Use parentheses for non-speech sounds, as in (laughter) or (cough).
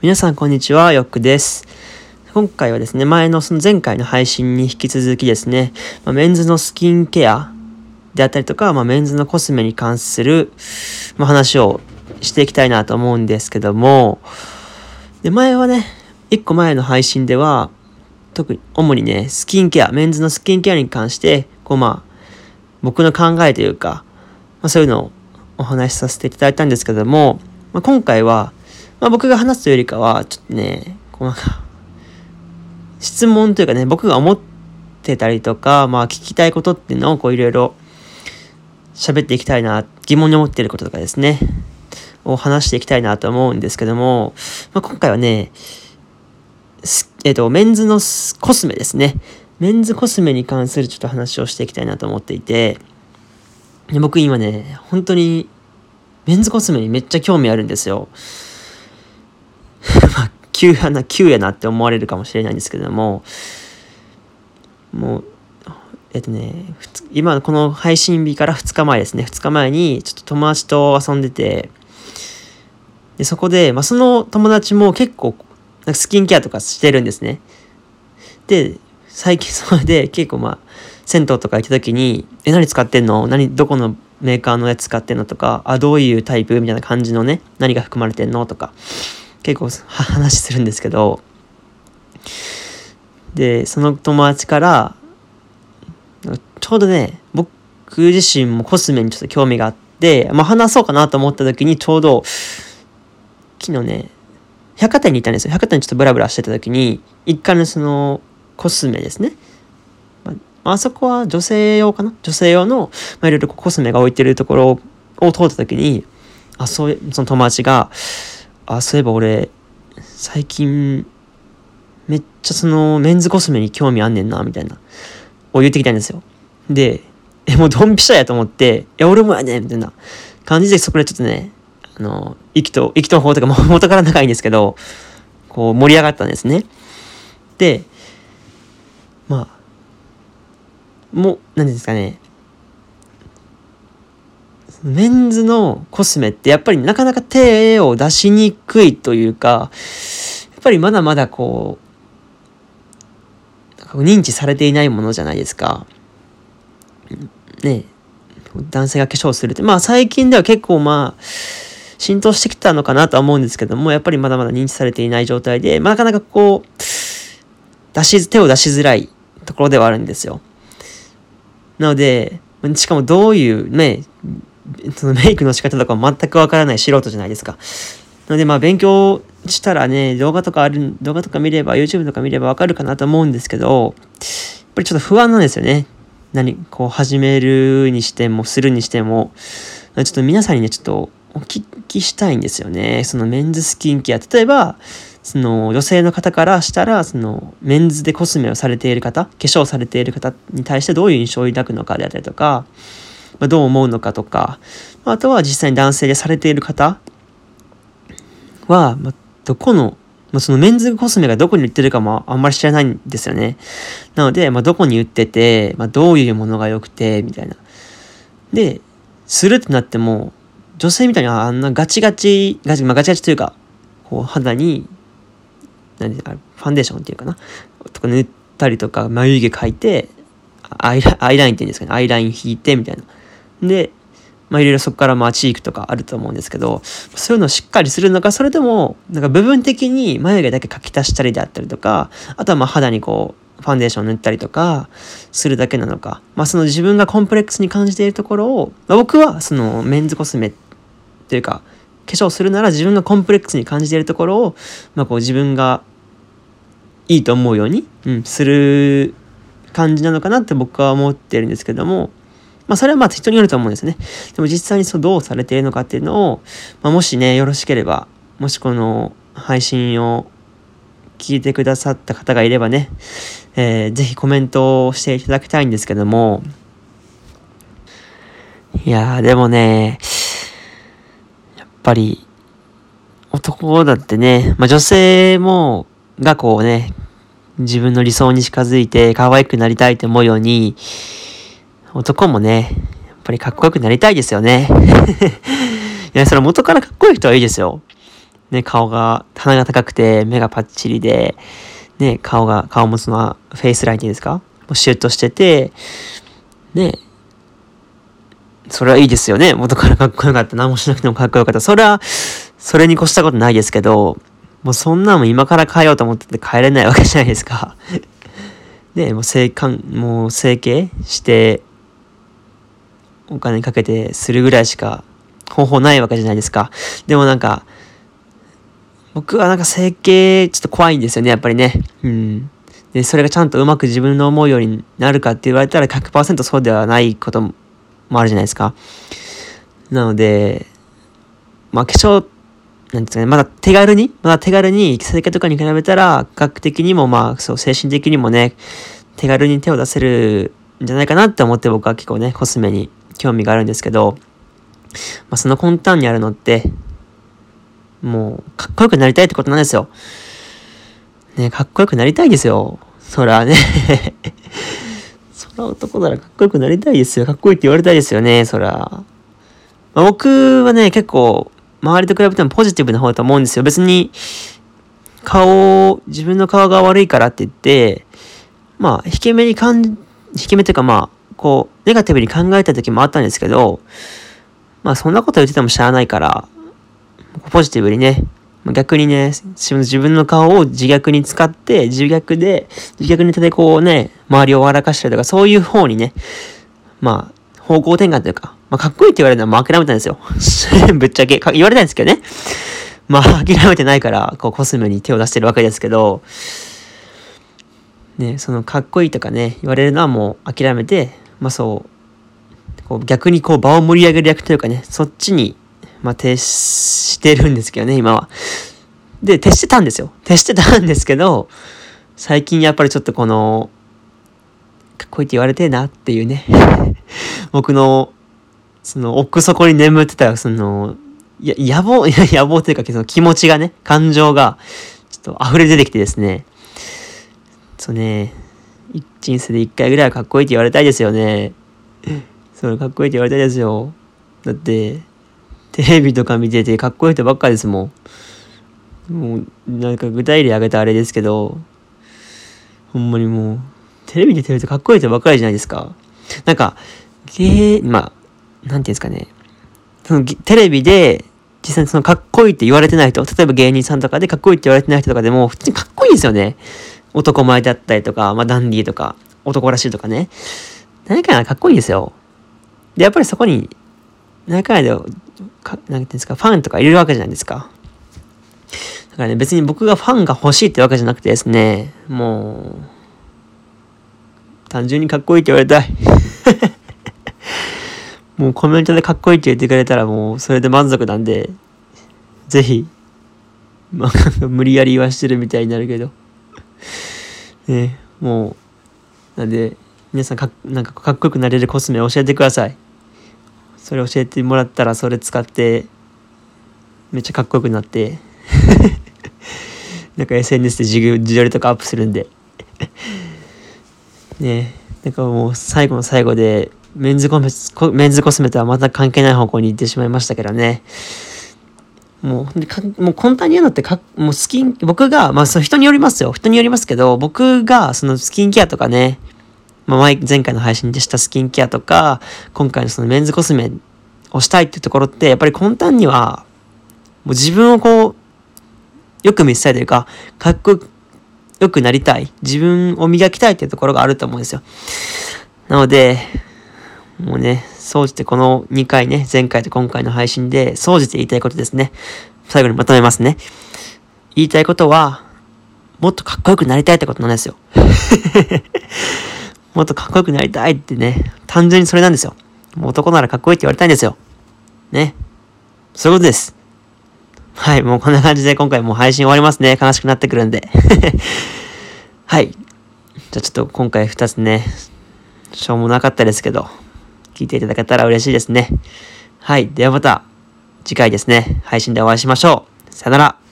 皆さんこんにちは、よっくです。今回はですね、前のその前回の配信に引き続きですね、まあ、メンズのスキンケアであったりとか、まあ、メンズのコスメに関する、まあ、話をしていきたいなと思うんですけども、で、前はね、一個前の配信では、特に、主にね、スキンケア、メンズのスキンケアに関して、こうまあ、僕の考えというか、まあ、そういうのをお話しさせていただいたんですけども、まあ、今回は、まあ、僕が話すというよりかは、ちょっとね、こうなんか、質問というかね、僕が思ってたりとか、まあ聞きたいことっていうのをこういろいろ喋っていきたいな、疑問に思っていることとかですね、を話していきたいなと思うんですけども、まあ、今回はね、えっ、ー、と、メンズのコスメですね。メンズコスメに関するちょっと話をしていきたいなと思っていて、僕今ね、本当にメンズコスメにめっちゃ興味あるんですよ。急やな、急やなって思われるかもしれないんですけども、もう、えっとね、今この配信日から2日前ですね、2日前にちょっと友達と遊んでて、でそこで、まあ、その友達も結構なんかスキンケアとかしてるんですね。で、最近 (laughs) それで結構まあ、銭湯とか行った時に、え、何使ってんの？何、どこのメーカーのやつ使ってんの？とか、あ、どういうタイプ？みたいな感じのね、何が含まれてんの？とか、結構話するんですけど、で、その友達から、ちょうどね、僕自身もコスメにちょっと興味があって、まあ話そうかなと思った時にちょうど、昨日ね、百貨店に行ったんですよ。百貨店にちょっとブラブラしてた時に、一回のそのコスメですね。あ、あそこは女性用かな？女性用の、まあ、いろいろコスメが置いてるところを通った時に、あ、そういう、その友達が、あ、そういえば俺、最近、めっちゃそのメンズコスメに興味あんねんな、みたいな、を言ってきたんですよ。で、え、もうドンピシャやと思って、いや、俺もやねん、みたいな感じでそこでちょっとね、あの、意気と、意気と法とかも (laughs) 元から仲いいんですけど、こう盛り上がったんですね。で、まあ、もう、何ですかね、メンズのコスメってやっぱりなかなか手を出しにくいというか、やっぱりまだまだこう、認知されていないものじゃないですか。ね男性が化粧するって。まあ最近では結構まあ、浸透してきたのかなとは思うんですけども、やっぱりまだまだ認知されていない状態で、まあ、なかなかこう、出し、手を出しづらいところではあるんですよ。なので、しかもどういうね、そのメイクの仕方とか全くわからない素人じゃないですか。なのでまあ勉強したらね、動画とかある、動画とか見れば、YouTube とか見ればわかるかなと思うんですけど、やっぱりちょっと不安なんですよね。何、こう始めるにしても、するにしても、ちょっと皆さんにね、ちょっとお聞きしたいんですよね。そのメンズスキンケア。例えば、その女性の方からしたら、そのメンズでコスメをされている方、化粧されている方に対してどういう印象を抱くのかであったりとか、ま、どう思うのかとか、あとは実際に男性でされている方は、ま、どこの、ま、そのメンズコスメがどこに売ってるかもあんまり知らないんですよね。なので、ま、どこに売ってて、ま、どういうものが良くて、みたいな。で、するってなっても、女性みたいにあんなガチガチ、ガチ、まあ、ガチガチというか、こう肌に、何でファンデーションっていうかな、とか塗ったりとか、眉毛描いて、アイラインっていうんですかね、アイライン引いてみたいな。で、まあいろいろそこからまあチークとかあると思うんですけど、そういうのをしっかりするのか、それとも、なんか部分的に眉毛だけ描き足したりであったりとか、あとはまあ肌にこう、ファンデーション塗ったりとかするだけなのか、まあその自分がコンプレックスに感じているところを、まあ、僕はそのメンズコスメというか、化粧するなら自分がコンプレックスに感じているところを、まあこう自分がいいと思うように、うん、する感じなのかなって僕は思ってるんですけども、まあ、それはまあ人によると思うんですね。でも実際にそうどうされているのかっていうのを、まあ、もしね、よろしければ、もしこの配信を聞いてくださった方がいればね、えー、ぜひコメントをしていただきたいんですけども、いやー、でもね、やっぱり、男だってね、まあ女性も、がこうね、自分の理想に近づいて可愛くなりたいと思うように、男もね、やっぱりかっこよくなりたいですよね。(laughs) いや、それ元からかっこいい人はいいですよ。ね、顔が、鼻が高くて、目がパッチリで、ね、顔が、顔もその、フェイスラインですか？もうシュッとしてて、ね、それはいいですよね。元からかっこよかった。何もしなくてもかっこよかった。それは、それに越したことないですけど、もうそんなも今から変えようと思ってて変えれないわけじゃないですか。(laughs) ね、もう整形、もう整形して、お金かけてするぐらいしか方法ないわけじゃないですか。でもなんか、僕はなんか整形ちょっと怖いんですよね、やっぱりね。うん。で、それがちゃんとうまく自分の思うようになるかって言われたら100%そうではないこともあるじゃないですか。なので、まあ化粧、なんですかね、まだ手軽に、まだ手軽に整形とかに比べたら、学的にもまあ、そう、精神的にもね、手軽に手を出せるんじゃないかなって思って僕は結構ね、コスメに興味があるんですけど、まあ、その根端にあるのって、もう、かっこよくなりたいってことなんですよ。ね、かっこよくなりたいですよ。そらね (laughs) そら男ならかっこよくなりたいですよ。かっこいいって言われたいですよね、そら。まあ、僕はね、結構、周りと比べてもポジティブな方だと思うんですよ。別に、顔を、自分の顔が悪いからって言って、まあ、引け目に感じ、引け目というかまあ、こう、ネガティブに考えた時もあったんですけど、まあそんなこと言っててもしゃあないから、ポジティブにね、逆にね、自分の顔を自虐に使って、自虐で、自虐ネタでこうね、周りを笑かしたりとか、そういう方にね、まあ、方向転換というか、まあ、かっこいいって言われるのはもう諦めたんですよ。(laughs) ぶっちゃけ、言われたんですけどね。まあ、諦めてないから、こう、コスメに手を出してるわけですけど、ね、その、かっこいいとかね、言われるのはもう諦めて、まあそう、こう逆にこう場を盛り上げる役というかね、そっちに、まあ徹してるんですけどね、今は。で、徹してたんですよ。徹してたんですけど、最近やっぱりちょっとこの、かっこいいって言われてえなっていうね。(laughs) 僕の、その奥底に眠ってた、その、や、野望、いや、野望というか、その気持ちがね、感情が、ちょっと溢れ出てきてですね、そうね、人生で一回ぐらいはかっこいいって言われたいですよね。それかっこいいって言われたいですよ。だって、テレビとか見ててかっこいい人ばっかですもん。もう、なんか具体例挙げたあれですけど、ほんまにもう、テレビで出てるとかっこいい人ばっかりじゃないですか。なんか、芸、まあ、なんていうんですかね。そのテレビで、実際にそのかっこいいって言われてない人、例えば芸人さんとかでかっこいいって言われてない人とかでも、普通にかっこいいですよね。男前だったりとか、まあ、ダンディーとか、男らしいとかね。何かかっこいいんですよ。で、やっぱりそこに、何かで、かなんていうんですか、ファンとかいるわけじゃないですか。だからね、別に僕がファンが欲しいってわけじゃなくてですね、もう、単純にかっこいいって言われたい。(laughs) もうコメントでかっこいいって言ってくれたらもうそれで満足なんで、ぜひ、まあ、(laughs) 無理やり言わしてるみたいになるけど。ね、もう、なんで、皆さんかなんかかっこよくなれるコスメ教えてください。それ教えてもらったらそれ使ってめっちゃかっこよくなって。(laughs) なんか SNS で自自撮りとかアップするんで。(laughs) ねなんかもう最後の最後でメンズコメメンズコスメとはまた関係ない方向に行ってしまいましたけどね。もう、もう簡単に言うのってか、もうスキン、僕が、まあその人によりますよ。人によりますけど、僕がそのスキンケアとかね、まあ前、前回の配信でしたスキンケアとか、今回のそのメンズコスメをしたいっていうところって、やっぱり根端には、もう自分をこう、よく見せたいというか、かっこよくなりたい。自分を磨きたいっていうところがあると思うんですよ。なので、もうね、総じてこの2回ね、前回と今回の配信で、総じて言いたいことですね。最後にまとめますね。言いたいことは、もっとかっこよくなりたいってことなんですよ。(laughs) もっとかっこよくなりたいってね、単純にそれなんですよ。男ならかっこいいって言われたいんですよ。ね。そういうことです。はい、もうこんな感じで今回もう配信終わりますね。悲しくなってくるんで。(laughs) はい。じゃあちょっと今回2つね、しょうもなかったですけど、聞いていただけたら嬉しいですね。はい。ではまた次回ですね、配信でお会いしましょう。さよなら。